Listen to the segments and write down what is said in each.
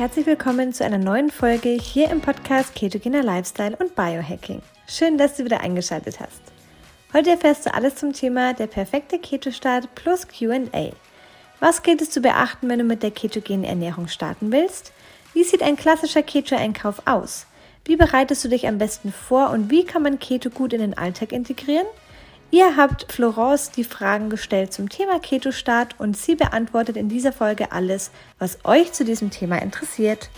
Herzlich willkommen zu einer neuen Folge hier im Podcast Ketogener Lifestyle und Biohacking. Schön, dass du wieder eingeschaltet hast. Heute erfährst du alles zum Thema der perfekte Keto-Start plus QA. Was gilt es zu beachten, wenn du mit der ketogenen Ernährung starten willst? Wie sieht ein klassischer Keto-Einkauf aus? Wie bereitest du dich am besten vor und wie kann man Keto gut in den Alltag integrieren? Ihr habt Florence die Fragen gestellt zum Thema Keto-Start und sie beantwortet in dieser Folge alles, was euch zu diesem Thema interessiert.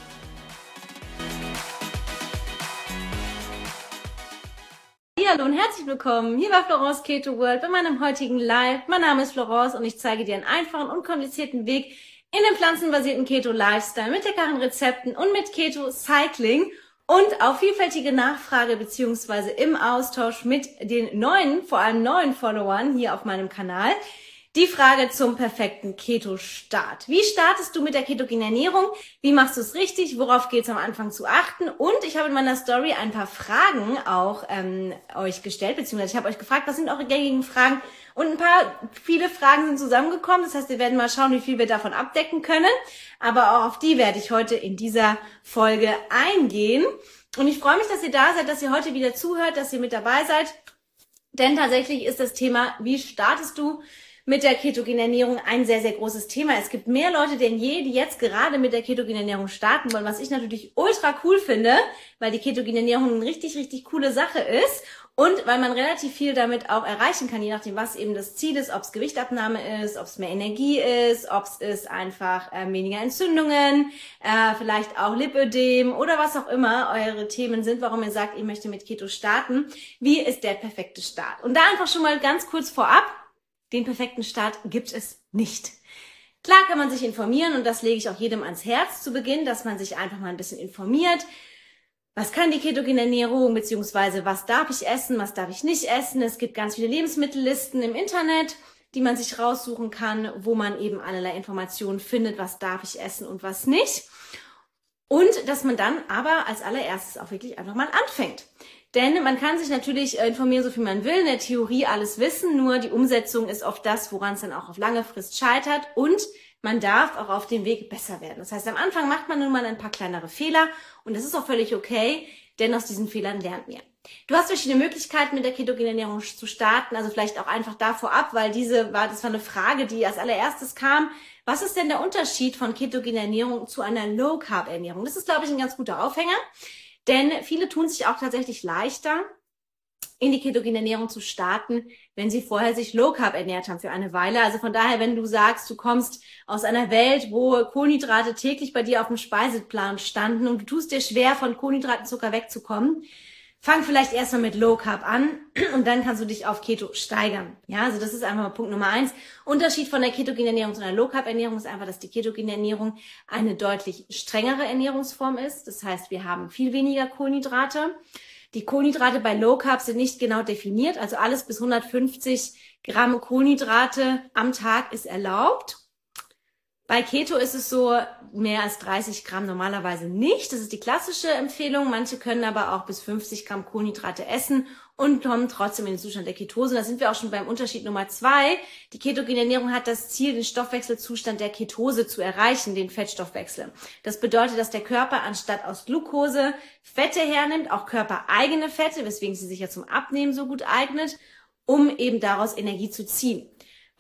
Hallo und herzlich willkommen hier bei Florence Keto World bei meinem heutigen Live. Mein Name ist Florence und ich zeige dir einen einfachen, unkomplizierten Weg in den pflanzenbasierten Keto Lifestyle mit leckeren Rezepten und mit Keto Cycling und auf vielfältige Nachfrage beziehungsweise im Austausch mit den neuen, vor allem neuen Followern hier auf meinem Kanal. Die Frage zum perfekten Keto-Start. Wie startest du mit der ketogenen Ernährung? Wie machst du es richtig? Worauf geht es am Anfang zu achten? Und ich habe in meiner Story ein paar Fragen auch ähm, euch gestellt, beziehungsweise ich habe euch gefragt, was sind eure gängigen Fragen? Und ein paar, viele Fragen sind zusammengekommen. Das heißt, wir werden mal schauen, wie viel wir davon abdecken können. Aber auch auf die werde ich heute in dieser Folge eingehen. Und ich freue mich, dass ihr da seid, dass ihr heute wieder zuhört, dass ihr mit dabei seid. Denn tatsächlich ist das Thema, wie startest du mit der ketogenen Ernährung ein sehr, sehr großes Thema. Es gibt mehr Leute denn je, die jetzt gerade mit der ketogenen Ernährung starten wollen, was ich natürlich ultra cool finde, weil die ketogene Ernährung eine richtig, richtig coole Sache ist und weil man relativ viel damit auch erreichen kann, je nachdem, was eben das Ziel ist, ob es Gewichtabnahme ist, ob es mehr Energie ist, ob es ist einfach äh, weniger Entzündungen, äh, vielleicht auch Lipödem oder was auch immer eure Themen sind, warum ihr sagt, ihr möchtet mit Keto starten. Wie ist der perfekte Start? Und da einfach schon mal ganz kurz vorab, den perfekten Start gibt es nicht. Klar kann man sich informieren und das lege ich auch jedem ans Herz zu Beginn, dass man sich einfach mal ein bisschen informiert. Was kann die ketogene Ernährung, beziehungsweise was darf ich essen, was darf ich nicht essen? Es gibt ganz viele Lebensmittellisten im Internet, die man sich raussuchen kann, wo man eben allerlei Informationen findet, was darf ich essen und was nicht. Und dass man dann aber als allererstes auch wirklich einfach mal anfängt. Denn man kann sich natürlich äh, informieren, so viel man will, in der Theorie alles wissen, nur die Umsetzung ist oft das, woran es dann auch auf lange Frist scheitert und man darf auch auf dem Weg besser werden. Das heißt, am Anfang macht man nun mal ein paar kleinere Fehler und das ist auch völlig okay, denn aus diesen Fehlern lernt man. Du hast verschiedene Möglichkeiten, mit der ketogenen Ernährung zu starten, also vielleicht auch einfach da vorab, weil diese war, das war eine Frage, die als allererstes kam. Was ist denn der Unterschied von ketogener Ernährung zu einer Low Carb Ernährung? Das ist, glaube ich, ein ganz guter Aufhänger. Denn viele tun sich auch tatsächlich leichter, in die ketogene Ernährung zu starten, wenn sie vorher sich Low Carb ernährt haben für eine Weile. Also von daher, wenn du sagst, du kommst aus einer Welt, wo Kohlenhydrate täglich bei dir auf dem Speiseplan standen und du tust dir schwer, von Kohlenhydraten Zucker wegzukommen, fang vielleicht erstmal mit Low Carb an und dann kannst du dich auf Keto steigern. Ja, also das ist einfach mal Punkt Nummer eins. Unterschied von der ketogenen Ernährung zu einer Low Carb Ernährung ist einfach, dass die ketogene Ernährung eine deutlich strengere Ernährungsform ist. Das heißt, wir haben viel weniger Kohlenhydrate. Die Kohlenhydrate bei Low Carb sind nicht genau definiert. Also alles bis 150 Gramm Kohlenhydrate am Tag ist erlaubt. Bei Keto ist es so, mehr als 30 Gramm normalerweise nicht. Das ist die klassische Empfehlung. Manche können aber auch bis 50 Gramm Kohlenhydrate essen und kommen trotzdem in den Zustand der Ketose. Da sind wir auch schon beim Unterschied Nummer zwei. Die ketogene Ernährung hat das Ziel, den Stoffwechselzustand der Ketose zu erreichen, den Fettstoffwechsel. Das bedeutet, dass der Körper anstatt aus Glucose Fette hernimmt, auch körpereigene Fette, weswegen sie sich ja zum Abnehmen so gut eignet, um eben daraus Energie zu ziehen.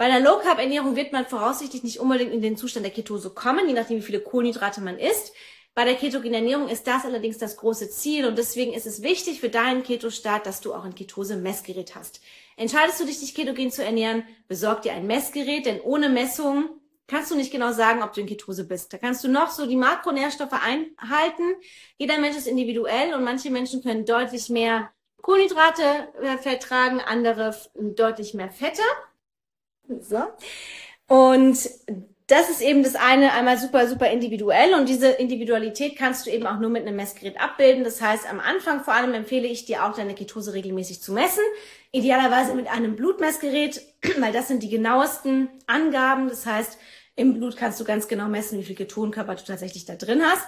Bei einer Low Carb Ernährung wird man voraussichtlich nicht unbedingt in den Zustand der Ketose kommen, je nachdem wie viele Kohlenhydrate man isst. Bei der ketogenen Ernährung ist das allerdings das große Ziel und deswegen ist es wichtig für deinen Keto-Start, dass du auch ein Ketose-Messgerät hast. Entscheidest du dich, dich ketogen zu ernähren, besorg dir ein Messgerät, denn ohne Messung kannst du nicht genau sagen, ob du in Ketose bist. Da kannst du noch so die Makronährstoffe einhalten. Jeder Mensch ist individuell und manche Menschen können deutlich mehr Kohlenhydrate äh, vertragen, andere deutlich mehr Fette. So. Und das ist eben das eine einmal super, super individuell und diese Individualität kannst du eben auch nur mit einem Messgerät abbilden. Das heißt, am Anfang vor allem empfehle ich dir auch deine Ketose regelmäßig zu messen. Idealerweise mit einem Blutmessgerät, weil das sind die genauesten Angaben. Das heißt, im Blut kannst du ganz genau messen, wie viel Ketonkörper du tatsächlich da drin hast.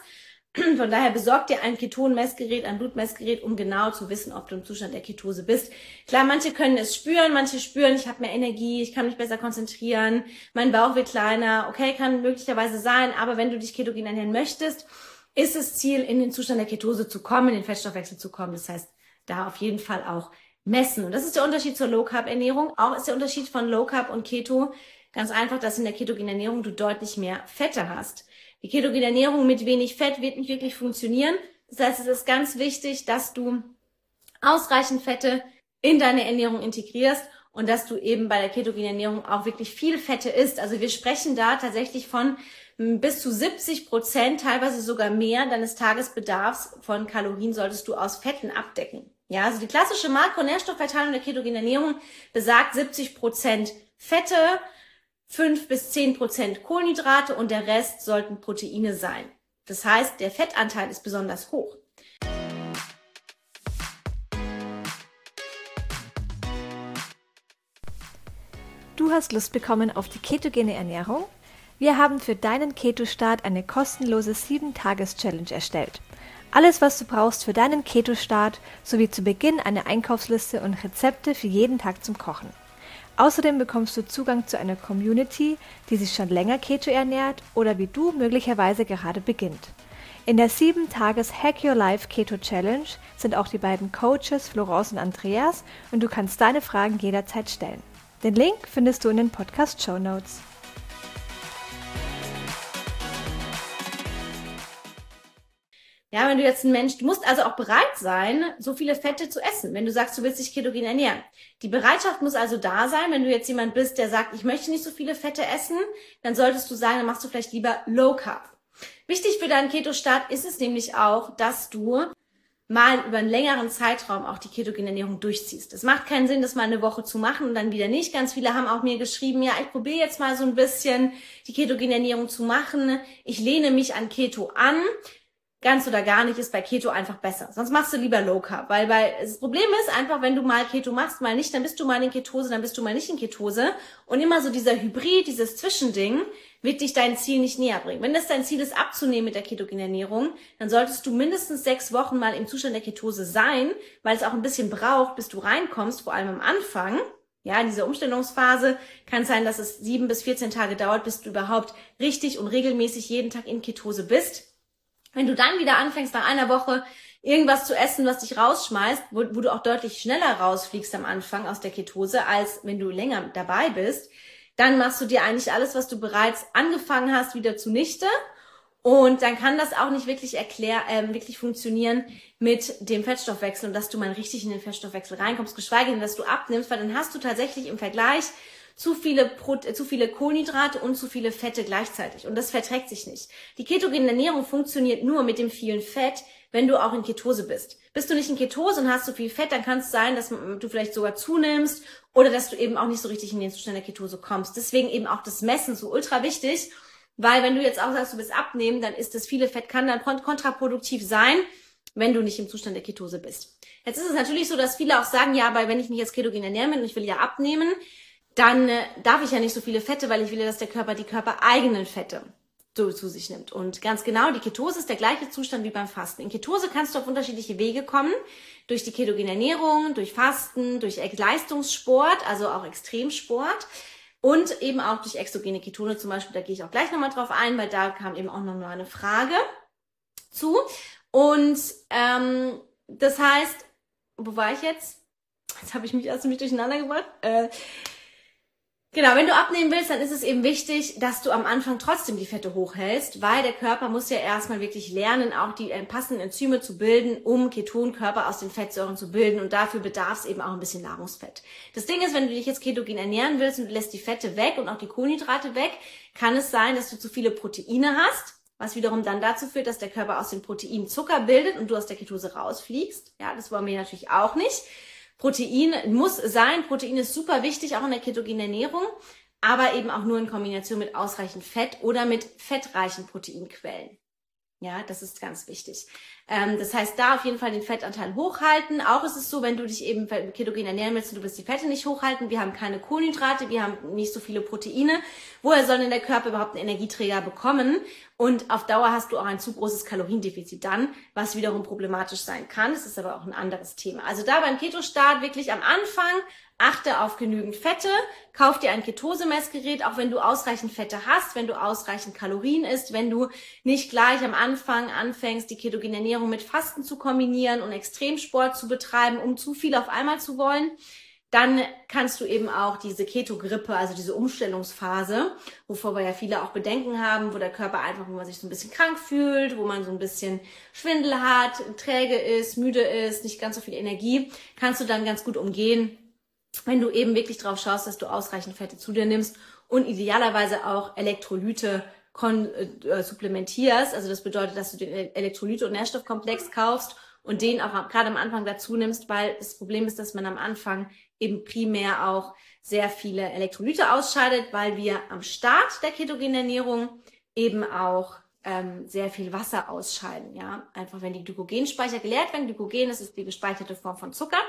Von daher besorgt dir ein Ketonmessgerät, ein Blutmessgerät, um genau zu wissen, ob du im Zustand der Ketose bist. Klar, manche können es spüren, manche spüren, ich habe mehr Energie, ich kann mich besser konzentrieren, mein Bauch wird kleiner. Okay, kann möglicherweise sein, aber wenn du dich ketogen ernähren möchtest, ist es Ziel, in den Zustand der Ketose zu kommen, in den Fettstoffwechsel zu kommen. Das heißt, da auf jeden Fall auch messen. Und das ist der Unterschied zur Low Carb Ernährung. Auch ist der Unterschied von Low Carb und Keto ganz einfach, dass in der ketogenen Ernährung du deutlich mehr Fette hast. Die ketogene Ernährung mit wenig Fett wird nicht wirklich funktionieren. Das heißt, es ist ganz wichtig, dass du ausreichend Fette in deine Ernährung integrierst und dass du eben bei der ketogenen Ernährung auch wirklich viel Fette isst. Also wir sprechen da tatsächlich von bis zu 70 Prozent, teilweise sogar mehr deines Tagesbedarfs von Kalorien solltest du aus Fetten abdecken. Ja, also die klassische Makronährstoffverteilung der ketogenen Ernährung besagt 70 Prozent Fette, 5 bis 10 Prozent Kohlenhydrate und der Rest sollten Proteine sein. Das heißt, der Fettanteil ist besonders hoch. Du hast Lust bekommen auf die ketogene Ernährung? Wir haben für deinen Keto-Start eine kostenlose 7-Tages-Challenge erstellt. Alles, was du brauchst für deinen Keto-Start, sowie zu Beginn eine Einkaufsliste und Rezepte für jeden Tag zum Kochen. Außerdem bekommst du Zugang zu einer Community, die sich schon länger Keto ernährt oder wie du möglicherweise gerade beginnt. In der 7-Tages Hack Your Life Keto Challenge sind auch die beiden Coaches Florence und Andreas und du kannst deine Fragen jederzeit stellen. Den Link findest du in den Podcast Show Notes. Ja, wenn du jetzt ein Mensch, du musst also auch bereit sein, so viele Fette zu essen, wenn du sagst, du willst dich ketogen ernähren. Die Bereitschaft muss also da sein, wenn du jetzt jemand bist, der sagt, ich möchte nicht so viele Fette essen, dann solltest du sagen, dann machst du vielleicht lieber Low Carb. Wichtig für deinen Keto-Start ist es nämlich auch, dass du mal über einen längeren Zeitraum auch die ketogene Ernährung durchziehst. Es macht keinen Sinn, das mal eine Woche zu machen und dann wieder nicht. Ganz viele haben auch mir geschrieben, ja, ich probiere jetzt mal so ein bisschen die ketogene Ernährung zu machen. Ich lehne mich an Keto an ganz oder gar nicht ist bei Keto einfach besser. Sonst machst du lieber Low Carb, weil weil das Problem ist einfach, wenn du mal Keto machst, mal nicht, dann bist du mal in Ketose, dann bist du mal nicht in Ketose und immer so dieser Hybrid, dieses Zwischending wird dich dein Ziel nicht näher bringen. Wenn das dein Ziel ist, abzunehmen mit der ketogenen Ernährung, dann solltest du mindestens sechs Wochen mal im Zustand der Ketose sein, weil es auch ein bisschen braucht, bis du reinkommst, vor allem am Anfang. Ja, in dieser Umstellungsphase kann es sein, dass es sieben bis 14 Tage dauert, bis du überhaupt richtig und regelmäßig jeden Tag in Ketose bist. Wenn du dann wieder anfängst, nach einer Woche irgendwas zu essen, was dich rausschmeißt, wo, wo, du auch deutlich schneller rausfliegst am Anfang aus der Ketose, als wenn du länger dabei bist, dann machst du dir eigentlich alles, was du bereits angefangen hast, wieder zunichte. Und dann kann das auch nicht wirklich erklär, äh, wirklich funktionieren mit dem Fettstoffwechsel und dass du mal richtig in den Fettstoffwechsel reinkommst, geschweige denn, dass du abnimmst, weil dann hast du tatsächlich im Vergleich zu viele, Pro zu viele Kohlenhydrate und zu viele Fette gleichzeitig. Und das verträgt sich nicht. Die ketogene Ernährung funktioniert nur mit dem vielen Fett, wenn du auch in Ketose bist. Bist du nicht in Ketose und hast zu viel Fett, dann kann es sein, dass du vielleicht sogar zunimmst oder dass du eben auch nicht so richtig in den Zustand der Ketose kommst. Deswegen eben auch das Messen so ultra wichtig, weil wenn du jetzt auch sagst, du bist abnehmen, dann ist das viele Fett kann dann kontraproduktiv sein, wenn du nicht im Zustand der Ketose bist. Jetzt ist es natürlich so, dass viele auch sagen, ja, aber wenn ich mich jetzt ketogen ernähren will und ich will ja abnehmen, dann äh, darf ich ja nicht so viele Fette, weil ich will ja, dass der Körper die körpereigenen Fette so zu sich nimmt. Und ganz genau, die Ketose ist der gleiche Zustand wie beim Fasten. In Ketose kannst du auf unterschiedliche Wege kommen. Durch die ketogene Ernährung, durch Fasten, durch Leistungssport, also auch Extremsport. Und eben auch durch exogene Ketone zum Beispiel, da gehe ich auch gleich nochmal drauf ein, weil da kam eben auch noch mal eine Frage zu. Und ähm, das heißt, wo war ich jetzt? Jetzt habe ich mich erst mich durcheinander gebracht. Äh, Genau, wenn du abnehmen willst, dann ist es eben wichtig, dass du am Anfang trotzdem die Fette hochhältst, weil der Körper muss ja erstmal wirklich lernen, auch die äh, passenden Enzyme zu bilden, um Ketonkörper aus den Fettsäuren zu bilden und dafür bedarf es eben auch ein bisschen Nahrungsfett. Das Ding ist, wenn du dich jetzt ketogen ernähren willst und du lässt die Fette weg und auch die Kohlenhydrate weg, kann es sein, dass du zu viele Proteine hast, was wiederum dann dazu führt, dass der Körper aus den Proteinen Zucker bildet und du aus der Ketose rausfliegst. Ja, das wollen wir natürlich auch nicht. Protein muss sein. Protein ist super wichtig, auch in der ketogenen Ernährung, aber eben auch nur in Kombination mit ausreichend Fett oder mit fettreichen Proteinquellen. Ja, das ist ganz wichtig. Ähm, das heißt, da auf jeden Fall den Fettanteil hochhalten. Auch ist es so, wenn du dich eben ketogen ernähren willst und du willst die Fette nicht hochhalten, wir haben keine Kohlenhydrate, wir haben nicht so viele Proteine. Woher soll denn der Körper überhaupt einen Energieträger bekommen? Und auf Dauer hast du auch ein zu großes Kaloriendefizit dann, was wiederum problematisch sein kann. Das ist aber auch ein anderes Thema. Also da beim Keto-Start wirklich am Anfang Achte auf genügend Fette, kauf dir ein Ketosemessgerät, auch wenn du ausreichend Fette hast, wenn du ausreichend Kalorien isst, wenn du nicht gleich am Anfang anfängst, die ketogene Ernährung mit Fasten zu kombinieren und Extremsport zu betreiben, um zu viel auf einmal zu wollen. Dann kannst du eben auch diese Keto-Grippe, also diese Umstellungsphase, wovor wir ja viele auch Bedenken haben, wo der Körper einfach, wo man sich so ein bisschen krank fühlt, wo man so ein bisschen Schwindel hat, träge ist, müde ist, nicht ganz so viel Energie, kannst du dann ganz gut umgehen, wenn du eben wirklich drauf schaust, dass du ausreichend Fette zu dir nimmst und idealerweise auch Elektrolyte kon äh, supplementierst. Also das bedeutet, dass du den Elektrolyte- und Nährstoffkomplex kaufst und den auch gerade am Anfang dazu nimmst, weil das Problem ist, dass man am Anfang eben primär auch sehr viele Elektrolyte ausscheidet, weil wir am Start der ketogenen Ernährung eben auch ähm, sehr viel Wasser ausscheiden. Ja, einfach wenn die Glykogenspeicher geleert werden. Glykogen das ist die gespeicherte Form von Zucker.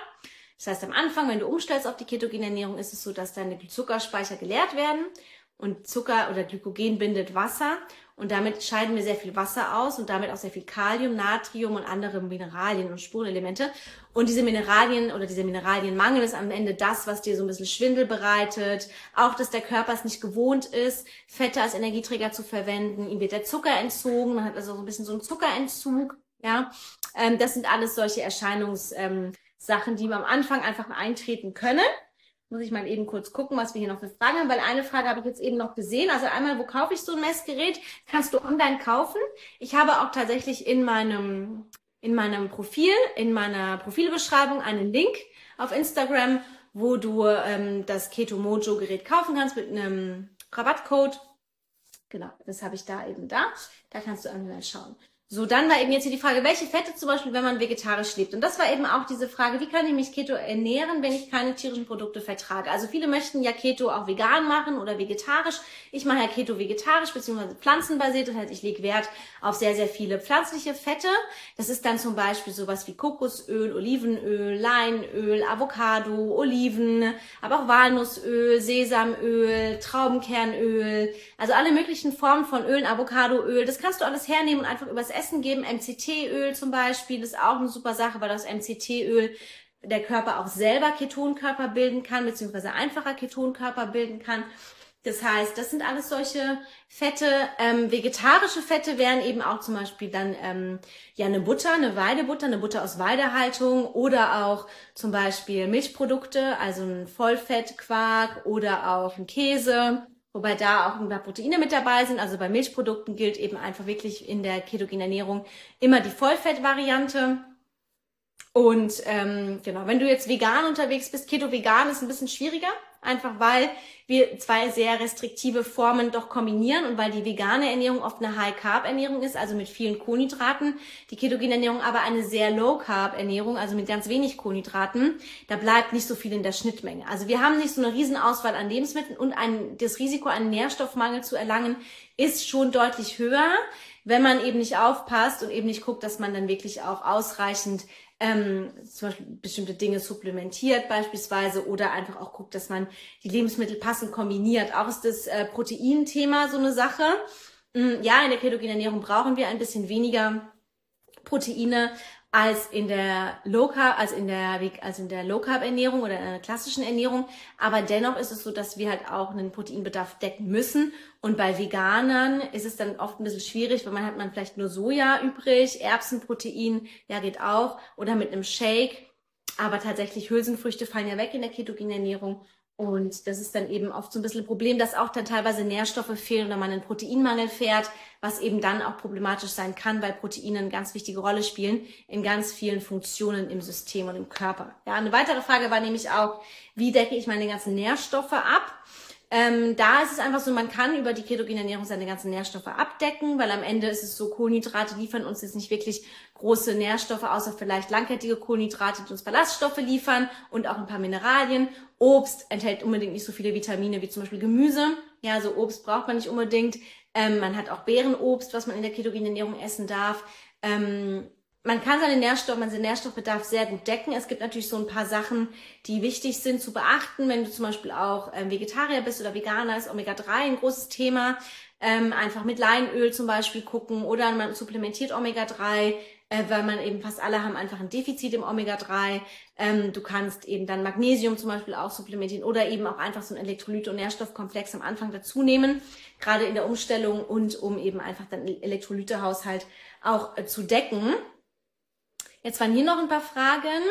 Das heißt, am Anfang, wenn du umstellst auf die ketogene Ernährung, ist es so, dass deine Zuckerspeicher geleert werden und Zucker oder Glykogen bindet Wasser und damit scheiden wir sehr viel Wasser aus und damit auch sehr viel Kalium, Natrium und andere Mineralien und Spurenelemente. Und diese Mineralien oder dieser Mineralienmangel ist am Ende das, was dir so ein bisschen Schwindel bereitet. Auch, dass der Körper es nicht gewohnt ist, Fette als Energieträger zu verwenden. Ihm wird der Zucker entzogen. Man hat also so ein bisschen so einen Zuckerentzug. Ja, ähm, das sind alles solche Erscheinungs, ähm, die am Anfang einfach eintreten können. Muss ich mal eben kurz gucken, was wir hier noch für Fragen haben, weil eine Frage habe ich jetzt eben noch gesehen. Also einmal, wo kaufe ich so ein Messgerät? Kannst du online kaufen. Ich habe auch tatsächlich in meinem, in meinem Profil, in meiner Profilbeschreibung einen Link auf Instagram, wo du ähm, das Keto Mojo Gerät kaufen kannst mit einem Rabattcode. Genau, das habe ich da eben da. Da kannst du online schauen. So, dann war eben jetzt hier die Frage, welche Fette zum Beispiel, wenn man vegetarisch lebt. Und das war eben auch diese Frage, wie kann ich mich Keto ernähren, wenn ich keine tierischen Produkte vertrage? Also viele möchten ja Keto auch vegan machen oder vegetarisch. Ich mache ja Keto vegetarisch bzw. pflanzenbasiert. Das heißt, ich lege Wert auf sehr, sehr viele pflanzliche Fette. Das ist dann zum Beispiel sowas wie Kokosöl, Olivenöl, Leinöl, Avocado, Oliven, aber auch Walnussöl, Sesamöl, Traubenkernöl. Also alle möglichen Formen von Ölen, Avocadoöl. Das kannst du alles hernehmen und einfach übers Essen geben. MCT-Öl zum Beispiel ist auch eine super Sache, weil das MCT-Öl der Körper auch selber Ketonkörper bilden kann, beziehungsweise einfacher Ketonkörper bilden kann. Das heißt, das sind alles solche Fette. Ähm, vegetarische Fette wären eben auch zum Beispiel dann ähm, ja eine Butter, eine Weidebutter, eine Butter aus Weidehaltung oder auch zum Beispiel Milchprodukte, also ein Vollfettquark oder auch ein Käse wobei da auch ein paar Proteine mit dabei sind. Also bei Milchprodukten gilt eben einfach wirklich in der ketogenen Ernährung immer die Vollfettvariante. Und ähm, genau, wenn du jetzt vegan unterwegs bist, Keto-Vegan ist ein bisschen schwieriger, einfach weil wir zwei sehr restriktive Formen doch kombinieren und weil die vegane Ernährung oft eine High-Carb-Ernährung ist, also mit vielen Kohlenhydraten, die ketogene Ernährung aber eine sehr Low-Carb-Ernährung, also mit ganz wenig Kohlenhydraten, da bleibt nicht so viel in der Schnittmenge. Also wir haben nicht so eine Riesenauswahl an Lebensmitteln und ein, das Risiko, einen Nährstoffmangel zu erlangen, ist schon deutlich höher, wenn man eben nicht aufpasst und eben nicht guckt, dass man dann wirklich auch ausreichend ähm, zum Beispiel bestimmte Dinge supplementiert beispielsweise oder einfach auch guckt, dass man die Lebensmittel passend kombiniert. Auch ist das äh, Proteinthema so eine Sache. Mm, ja, in der ketogenen Ernährung brauchen wir ein bisschen weniger Proteine, als in der Low Carb, als in der, als in der Low Carb Ernährung oder in der klassischen Ernährung. Aber dennoch ist es so, dass wir halt auch einen Proteinbedarf decken müssen. Und bei Veganern ist es dann oft ein bisschen schwierig, weil man hat man vielleicht nur Soja übrig, Erbsenprotein, ja geht auch, oder mit einem Shake. Aber tatsächlich Hülsenfrüchte fallen ja weg in der ketogenen Ernährung. Und das ist dann eben oft so ein bisschen ein Problem, dass auch dann teilweise Nährstoffe fehlen oder man einen Proteinmangel fährt, was eben dann auch problematisch sein kann, weil Proteine eine ganz wichtige Rolle spielen in ganz vielen Funktionen im System und im Körper. Ja, eine weitere Frage war nämlich auch, wie decke ich meine ganzen Nährstoffe ab? Ähm, da ist es einfach so, man kann über die ketogene Ernährung seine ganzen Nährstoffe abdecken, weil am Ende ist es so, Kohlenhydrate liefern uns jetzt nicht wirklich große Nährstoffe, außer vielleicht langkettige Kohlenhydrate, die uns Ballaststoffe liefern und auch ein paar Mineralien. Obst enthält unbedingt nicht so viele Vitamine wie zum Beispiel Gemüse. Ja, so Obst braucht man nicht unbedingt. Ähm, man hat auch Beerenobst, was man in der ketogenen Ernährung essen darf. Ähm, man kann seine Nährstoffe, man seinen Nährstoffbedarf sehr gut decken. Es gibt natürlich so ein paar Sachen, die wichtig sind zu beachten. Wenn du zum Beispiel auch ähm, Vegetarier bist oder Veganer, ist Omega-3 ein großes Thema. Ähm, einfach mit Leinöl zum Beispiel gucken oder man supplementiert Omega-3, äh, weil man eben fast alle haben einfach ein Defizit im Omega-3. Ähm, du kannst eben dann Magnesium zum Beispiel auch supplementieren oder eben auch einfach so ein Elektrolyte- und Nährstoffkomplex am Anfang dazu nehmen, gerade in der Umstellung und um eben einfach dann Elektrolytehaushalt auch äh, zu decken. Jetzt waren hier noch ein paar Fragen.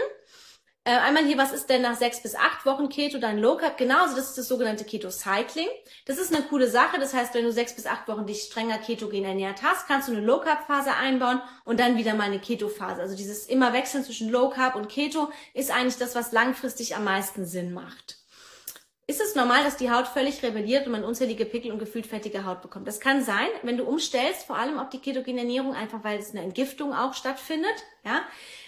Äh, einmal hier, was ist denn nach sechs bis acht Wochen Keto dein Low Carb? Genau, also das ist das sogenannte Keto Cycling. Das ist eine coole Sache. Das heißt, wenn du sechs bis acht Wochen dich strenger ketogen ernährt hast, kannst du eine Low Carb Phase einbauen und dann wieder mal eine Keto Phase. Also dieses immer Wechseln zwischen Low Carb und Keto ist eigentlich das, was langfristig am meisten Sinn macht. Ist es normal, dass die Haut völlig rebelliert und man unzählige Pickel und gefühlt fettige Haut bekommt? Das kann sein, wenn du umstellst, vor allem auf die ketogene Ernährung, einfach weil es eine Entgiftung auch stattfindet. Ja,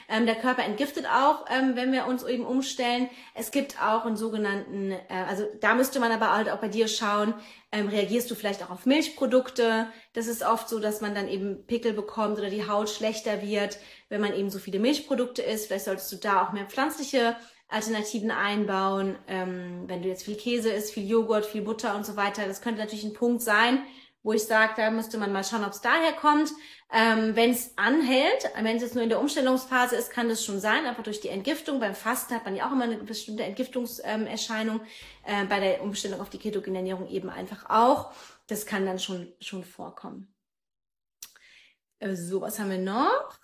ähm, der Körper entgiftet auch, ähm, wenn wir uns eben umstellen. Es gibt auch einen sogenannten, äh, also da müsste man aber halt auch bei dir schauen, ähm, reagierst du vielleicht auch auf Milchprodukte? Das ist oft so, dass man dann eben Pickel bekommt oder die Haut schlechter wird, wenn man eben so viele Milchprodukte isst. Vielleicht solltest du da auch mehr pflanzliche Alternativen einbauen. Ähm, wenn du jetzt viel Käse isst, viel Joghurt, viel Butter und so weiter, das könnte natürlich ein Punkt sein, wo ich sage, da müsste man mal schauen, ob es daher kommt. Ähm, wenn es anhält, wenn es jetzt nur in der Umstellungsphase ist, kann das schon sein, aber durch die Entgiftung, beim Fasten hat man ja auch immer eine bestimmte Entgiftungserscheinung, äh, bei der Umstellung auf die ketogene Ernährung eben einfach auch. Das kann dann schon, schon vorkommen. Äh, so, was haben wir noch?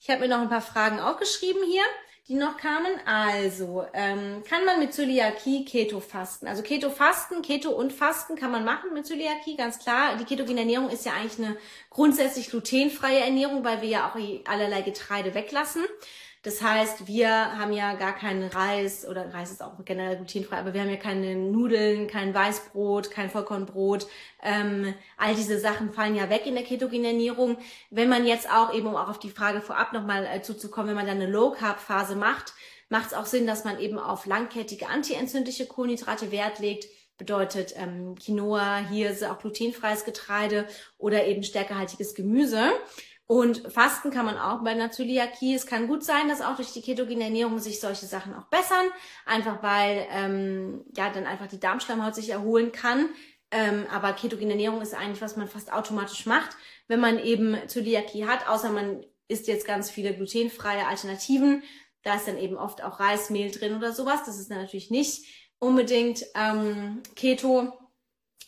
Ich habe mir noch ein paar Fragen aufgeschrieben hier die noch kamen. Also, ähm, kann man mit Zöliakie Keto fasten? Also Keto fasten, Keto und Fasten kann man machen mit Zöliakie, ganz klar. Die ketogene Ernährung ist ja eigentlich eine grundsätzlich glutenfreie Ernährung, weil wir ja auch allerlei Getreide weglassen. Das heißt, wir haben ja gar keinen Reis oder Reis ist auch generell glutenfrei, aber wir haben ja keine Nudeln, kein Weißbrot, kein Vollkornbrot. Ähm, all diese Sachen fallen ja weg in der ketogenen Ernährung. Wenn man jetzt auch eben, um auch auf die Frage vorab nochmal äh, zuzukommen, wenn man dann eine Low Carb Phase macht, macht es auch Sinn, dass man eben auf langkettige antientzündliche Kohlenhydrate Wert legt bedeutet ähm, Quinoa, Hirse, auch glutenfreies Getreide oder eben stärkehaltiges Gemüse. Und Fasten kann man auch bei einer Zöliakie. Es kann gut sein, dass auch durch die ketogene Ernährung sich solche Sachen auch bessern, einfach weil ähm, ja dann einfach die Darmschleimhaut sich erholen kann. Ähm, aber ketogene Ernährung ist eigentlich, was man fast automatisch macht, wenn man eben Zöliakie hat, außer man isst jetzt ganz viele glutenfreie Alternativen. Da ist dann eben oft auch Reismehl drin oder sowas. Das ist natürlich nicht unbedingt ähm, Keto.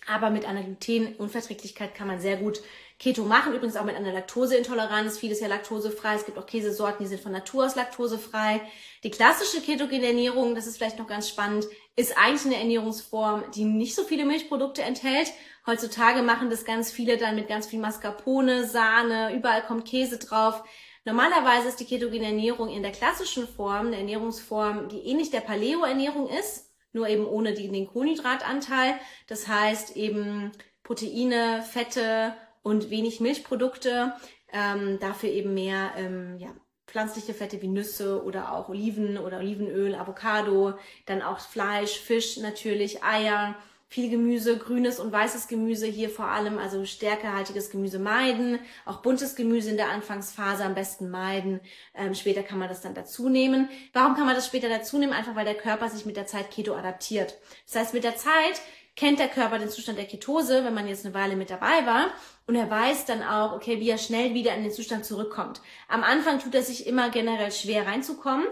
Aber mit einer Glutenunverträglichkeit kann man sehr gut Keto machen, übrigens auch mit einer Laktoseintoleranz. Vieles ja laktosefrei. Es gibt auch Käsesorten, die sind von Natur aus laktosefrei. Die klassische ketogene Ernährung, das ist vielleicht noch ganz spannend, ist eigentlich eine Ernährungsform, die nicht so viele Milchprodukte enthält. Heutzutage machen das ganz viele dann mit ganz viel Mascarpone, Sahne, überall kommt Käse drauf. Normalerweise ist die ketogene Ernährung in der klassischen Form eine Ernährungsform, die ähnlich der Paleo-Ernährung ist, nur eben ohne den Kohlenhydratanteil. Das heißt eben Proteine, Fette und wenig Milchprodukte, ähm, dafür eben mehr ähm, ja, pflanzliche Fette wie Nüsse oder auch Oliven oder Olivenöl, Avocado, dann auch Fleisch, Fisch natürlich, Eier, viel Gemüse, grünes und weißes Gemüse hier vor allem, also stärkehaltiges Gemüse meiden, auch buntes Gemüse in der Anfangsphase am besten meiden. Ähm, später kann man das dann dazu nehmen. Warum kann man das später dazu nehmen? Einfach weil der Körper sich mit der Zeit Keto adaptiert. Das heißt, mit der Zeit kennt der Körper den Zustand der Ketose, wenn man jetzt eine Weile mit dabei war. Und er weiß dann auch, okay, wie er schnell wieder in den Zustand zurückkommt. Am Anfang tut er sich immer generell schwer reinzukommen.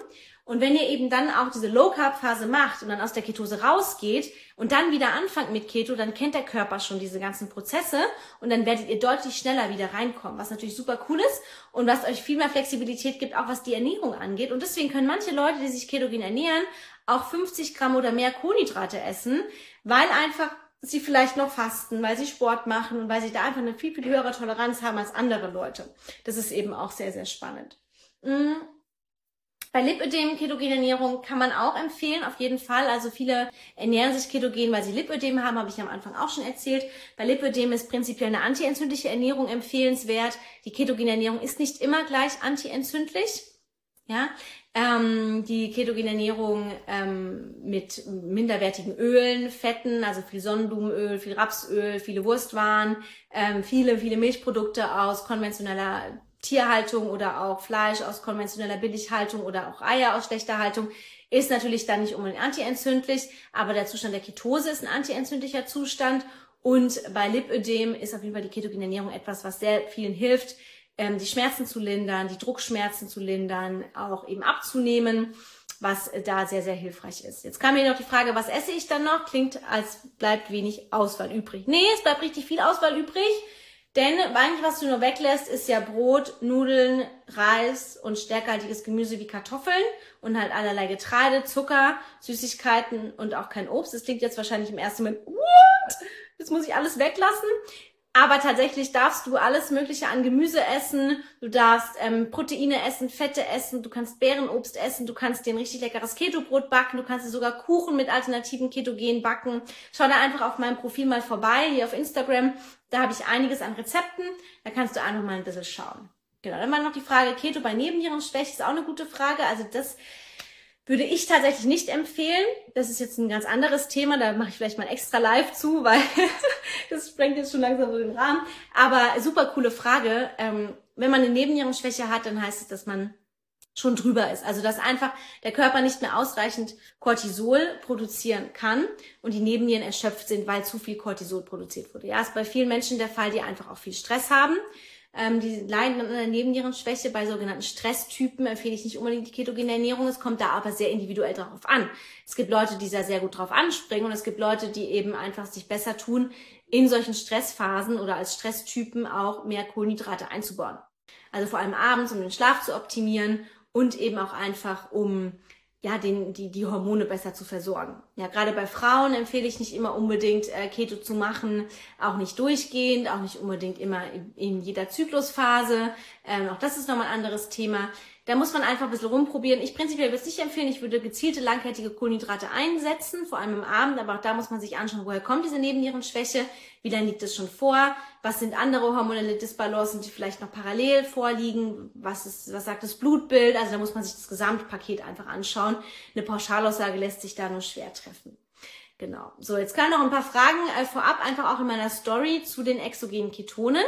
Und wenn ihr eben dann auch diese Low Carb Phase macht und dann aus der Ketose rausgeht und dann wieder anfangt mit Keto, dann kennt der Körper schon diese ganzen Prozesse und dann werdet ihr deutlich schneller wieder reinkommen, was natürlich super cool ist und was euch viel mehr Flexibilität gibt, auch was die Ernährung angeht. Und deswegen können manche Leute, die sich ketogen ernähren, auch 50 Gramm oder mehr Kohlenhydrate essen, weil einfach sie vielleicht noch fasten, weil sie Sport machen und weil sie da einfach eine viel, viel höhere Toleranz haben als andere Leute. Das ist eben auch sehr, sehr spannend. Mhm. Bei Lipödem, ketogene Ernährung kann man auch empfehlen, auf jeden Fall. Also viele ernähren sich ketogen, weil sie Lipödem haben, habe ich am Anfang auch schon erzählt. Bei Lipödem ist prinzipiell eine antientzündliche Ernährung empfehlenswert. Die ketogene Ernährung ist nicht immer gleich antientzündlich. Ja, ähm, die ketogene Ernährung ähm, mit minderwertigen Ölen, Fetten, also viel Sonnenblumenöl, viel Rapsöl, viele Wurstwaren, ähm, viele, viele Milchprodukte aus konventioneller Tierhaltung oder auch Fleisch aus konventioneller Billighaltung oder auch Eier aus schlechter Haltung ist natürlich dann nicht unbedingt antientzündlich, aber der Zustand der Ketose ist ein antientzündlicher Zustand. Und bei Lipödem ist auf jeden Fall die ketogene Ernährung etwas, was sehr vielen hilft, die Schmerzen zu lindern, die Druckschmerzen zu lindern, auch eben abzunehmen, was da sehr, sehr hilfreich ist. Jetzt kam mir noch die Frage, was esse ich dann noch? Klingt, als bleibt wenig Auswahl übrig. Nee, es bleibt richtig viel Auswahl übrig. Denn eigentlich, was du nur weglässt, ist ja Brot, Nudeln, Reis und stärkehaltiges Gemüse wie Kartoffeln und halt allerlei Getreide, Zucker, Süßigkeiten und auch kein Obst. Das klingt jetzt wahrscheinlich im ersten Moment, what? Das muss ich alles weglassen. Aber tatsächlich darfst du alles Mögliche an Gemüse essen, du darfst ähm, Proteine essen, Fette essen, du kannst Beerenobst essen, du kannst dir ein richtig leckeres Keto-Brot backen, du kannst dir sogar Kuchen mit alternativen Ketogen backen. Schau da einfach auf meinem Profil mal vorbei, hier auf Instagram. Da habe ich einiges an Rezepten, da kannst du einfach mal ein bisschen schauen. Genau, dann war noch die Frage, Keto bei Nebennierenschwäche ist auch eine gute Frage. Also das würde ich tatsächlich nicht empfehlen. Das ist jetzt ein ganz anderes Thema, da mache ich vielleicht mal extra live zu, weil das sprengt jetzt schon langsam so den Rahmen. Aber super coole Frage. Ähm, wenn man eine Nebennierenschwäche hat, dann heißt es, dass man schon drüber ist. Also dass einfach der Körper nicht mehr ausreichend Cortisol produzieren kann und die Nebennieren erschöpft sind, weil zu viel Cortisol produziert wurde. Ja, ist bei vielen Menschen der Fall, die einfach auch viel Stress haben. Ähm, die leiden an einer Nebennierenschwäche. Bei sogenannten Stresstypen empfehle ich nicht unbedingt die ketogene Ernährung. Es kommt da aber sehr individuell darauf an. Es gibt Leute, die da sehr gut drauf anspringen und es gibt Leute, die eben einfach sich besser tun, in solchen Stressphasen oder als Stresstypen auch mehr Kohlenhydrate einzubauen. Also vor allem abends, um den Schlaf zu optimieren und eben auch einfach, um ja, den, die, die Hormone besser zu versorgen. Ja, gerade bei Frauen empfehle ich nicht immer unbedingt äh, Keto zu machen, auch nicht durchgehend, auch nicht unbedingt immer in, in jeder Zyklusphase. Ähm, auch das ist nochmal ein anderes Thema. Da muss man einfach ein bisschen rumprobieren. Ich prinzipiell würde es nicht empfehlen. Ich würde gezielte langkettige Kohlenhydrate einsetzen, vor allem im Abend. Aber auch da muss man sich anschauen, woher kommt diese Nebennierenschwäche? Wie lange liegt es schon vor? Was sind andere hormonelle Disbalancen, die vielleicht noch parallel vorliegen? Was ist, was sagt das Blutbild? Also da muss man sich das Gesamtpaket einfach anschauen. Eine Pauschalaussage lässt sich da nur schwer treffen. Genau. So, jetzt kamen noch ein paar Fragen äh, vorab einfach auch in meiner Story zu den exogenen Ketonen.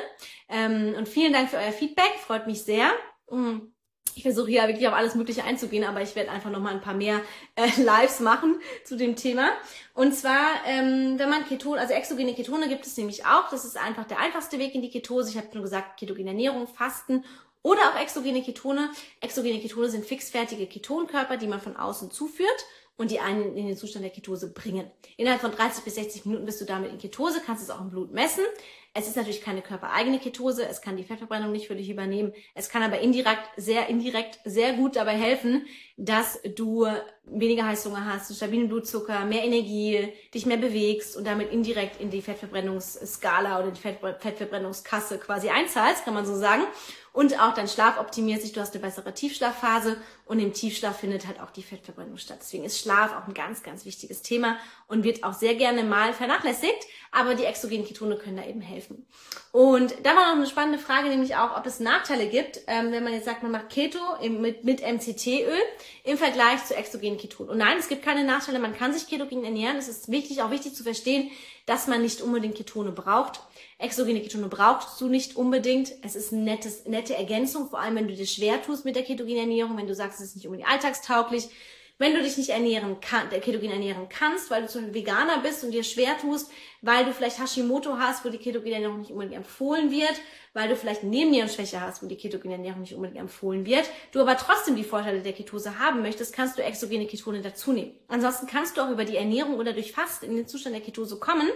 Ähm, und vielen Dank für euer Feedback, freut mich sehr. Mhm ich versuche ja wirklich auf alles Mögliche einzugehen, aber ich werde einfach noch mal ein paar mehr äh, Lives machen zu dem Thema. Und zwar, ähm, wenn man Ketone, also exogene Ketone gibt es nämlich auch. Das ist einfach der einfachste Weg in die Ketose. Ich habe nur gesagt, ketogene Ernährung, Fasten oder auch exogene Ketone. Exogene Ketone sind fixfertige Ketonkörper, die man von außen zuführt und die einen in den Zustand der Ketose bringen. Innerhalb von 30 bis 60 Minuten bist du damit in Ketose, kannst es auch im Blut messen. Es ist natürlich keine körpereigene Ketose, es kann die Fettverbrennung nicht für dich übernehmen. Es kann aber indirekt, sehr indirekt, sehr gut dabei helfen, dass du weniger Heißhunger hast, stabilen Blutzucker, mehr Energie, dich mehr bewegst und damit indirekt in die Fettverbrennungsskala oder die Fettverbrennungskasse quasi einzahlst, kann man so sagen. Und auch dein Schlaf optimiert sich, du hast eine bessere Tiefschlafphase und im Tiefschlaf findet halt auch die Fettverbrennung statt. Deswegen ist Schlaf auch ein ganz, ganz wichtiges Thema und wird auch sehr gerne mal vernachlässigt, aber die exogenen Ketone können da eben helfen. Und da war noch eine spannende Frage, nämlich auch, ob es Nachteile gibt, ähm, wenn man jetzt sagt, man macht Keto mit, mit MCT-Öl im Vergleich zu exogenen Ketonen. Und nein, es gibt keine Nachteile, man kann sich ketogen ernähren. Es ist wichtig, auch wichtig zu verstehen, dass man nicht unbedingt Ketone braucht. Exogene Ketone brauchst du nicht unbedingt. Es ist eine nettes, nette Ergänzung, vor allem wenn du dir schwer tust mit der ketogenen Ernährung, wenn du sagst, es ist nicht unbedingt alltagstauglich. Wenn du dich nicht ernähren kann, ketogen ernähren kannst, weil du zum Beispiel Veganer bist und dir schwer tust, weil du vielleicht Hashimoto hast, wo die ketogene Ernährung nicht unbedingt empfohlen wird, weil du vielleicht Nebennierenschwäche hast, wo die ketogene Ernährung nicht unbedingt empfohlen wird, du aber trotzdem die Vorteile der Ketose haben möchtest, kannst du exogene Ketone dazu nehmen. Ansonsten kannst du auch über die Ernährung oder durch Fasten in den Zustand der Ketose kommen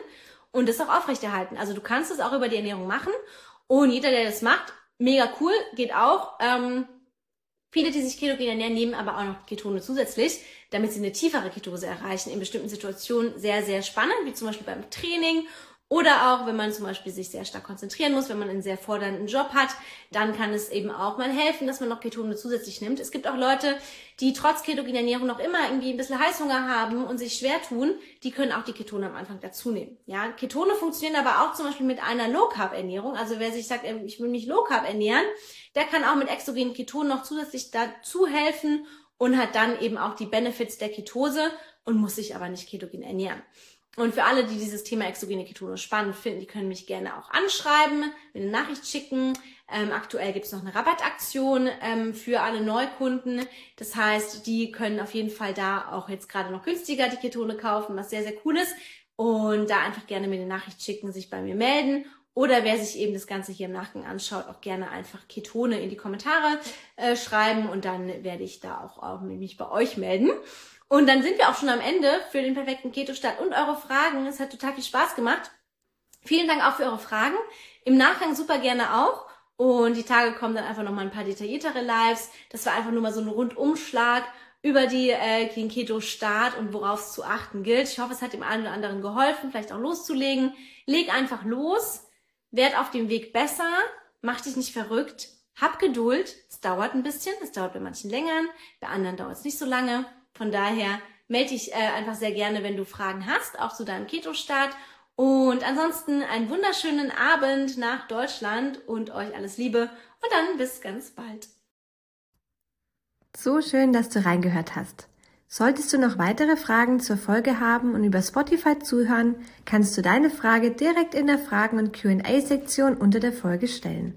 und das auch aufrechterhalten. Also du kannst es auch über die Ernährung machen und jeder, der das macht, mega cool, geht auch. Ähm, viele, die sich ketogen ernähren, nehmen aber auch noch Ketone zusätzlich, damit sie eine tiefere Ketose erreichen. In bestimmten Situationen sehr, sehr spannend, wie zum Beispiel beim Training oder auch, wenn man zum Beispiel sich sehr stark konzentrieren muss, wenn man einen sehr fordernden Job hat, dann kann es eben auch mal helfen, dass man noch Ketone zusätzlich nimmt. Es gibt auch Leute, die trotz ketogener Ernährung noch immer irgendwie ein bisschen Heißhunger haben und sich schwer tun, die können auch die Ketone am Anfang dazu nehmen. Ja, Ketone funktionieren aber auch zum Beispiel mit einer Low Carb Ernährung. Also wer sich sagt, ich will mich Low Carb ernähren, der kann auch mit exogenen Ketonen noch zusätzlich dazu helfen und hat dann eben auch die Benefits der Ketose und muss sich aber nicht ketogen ernähren. Und für alle, die dieses Thema exogene Ketone spannend finden, die können mich gerne auch anschreiben, mir eine Nachricht schicken. Ähm, aktuell gibt es noch eine Rabattaktion ähm, für alle Neukunden. Das heißt, die können auf jeden Fall da auch jetzt gerade noch günstiger die Ketone kaufen, was sehr, sehr cool ist. Und da einfach gerne mir eine Nachricht schicken, sich bei mir melden. Oder wer sich eben das Ganze hier im Nachgang anschaut, auch gerne einfach Ketone in die Kommentare äh, schreiben und dann werde ich da auch, auch mich bei euch melden. Und dann sind wir auch schon am Ende für den perfekten Keto-Start und eure Fragen. Es hat total viel Spaß gemacht. Vielen Dank auch für eure Fragen. Im Nachgang super gerne auch. Und die Tage kommen dann einfach nochmal ein paar detailliertere Lives. Das war einfach nur mal so ein Rundumschlag über die, äh, den Keto-Start und worauf es zu achten gilt. Ich hoffe, es hat dem einen oder anderen geholfen, vielleicht auch loszulegen. Leg einfach los, werd auf dem Weg besser, mach dich nicht verrückt, hab Geduld. Es dauert ein bisschen, es dauert bei manchen länger, bei anderen dauert es nicht so lange. Von daher melde dich äh, einfach sehr gerne, wenn du Fragen hast, auch zu deinem Keto-Start. Und ansonsten einen wunderschönen Abend nach Deutschland und euch alles Liebe und dann bis ganz bald. So schön, dass du reingehört hast. Solltest du noch weitere Fragen zur Folge haben und über Spotify zuhören, kannst du deine Frage direkt in der Fragen- und QA-Sektion unter der Folge stellen.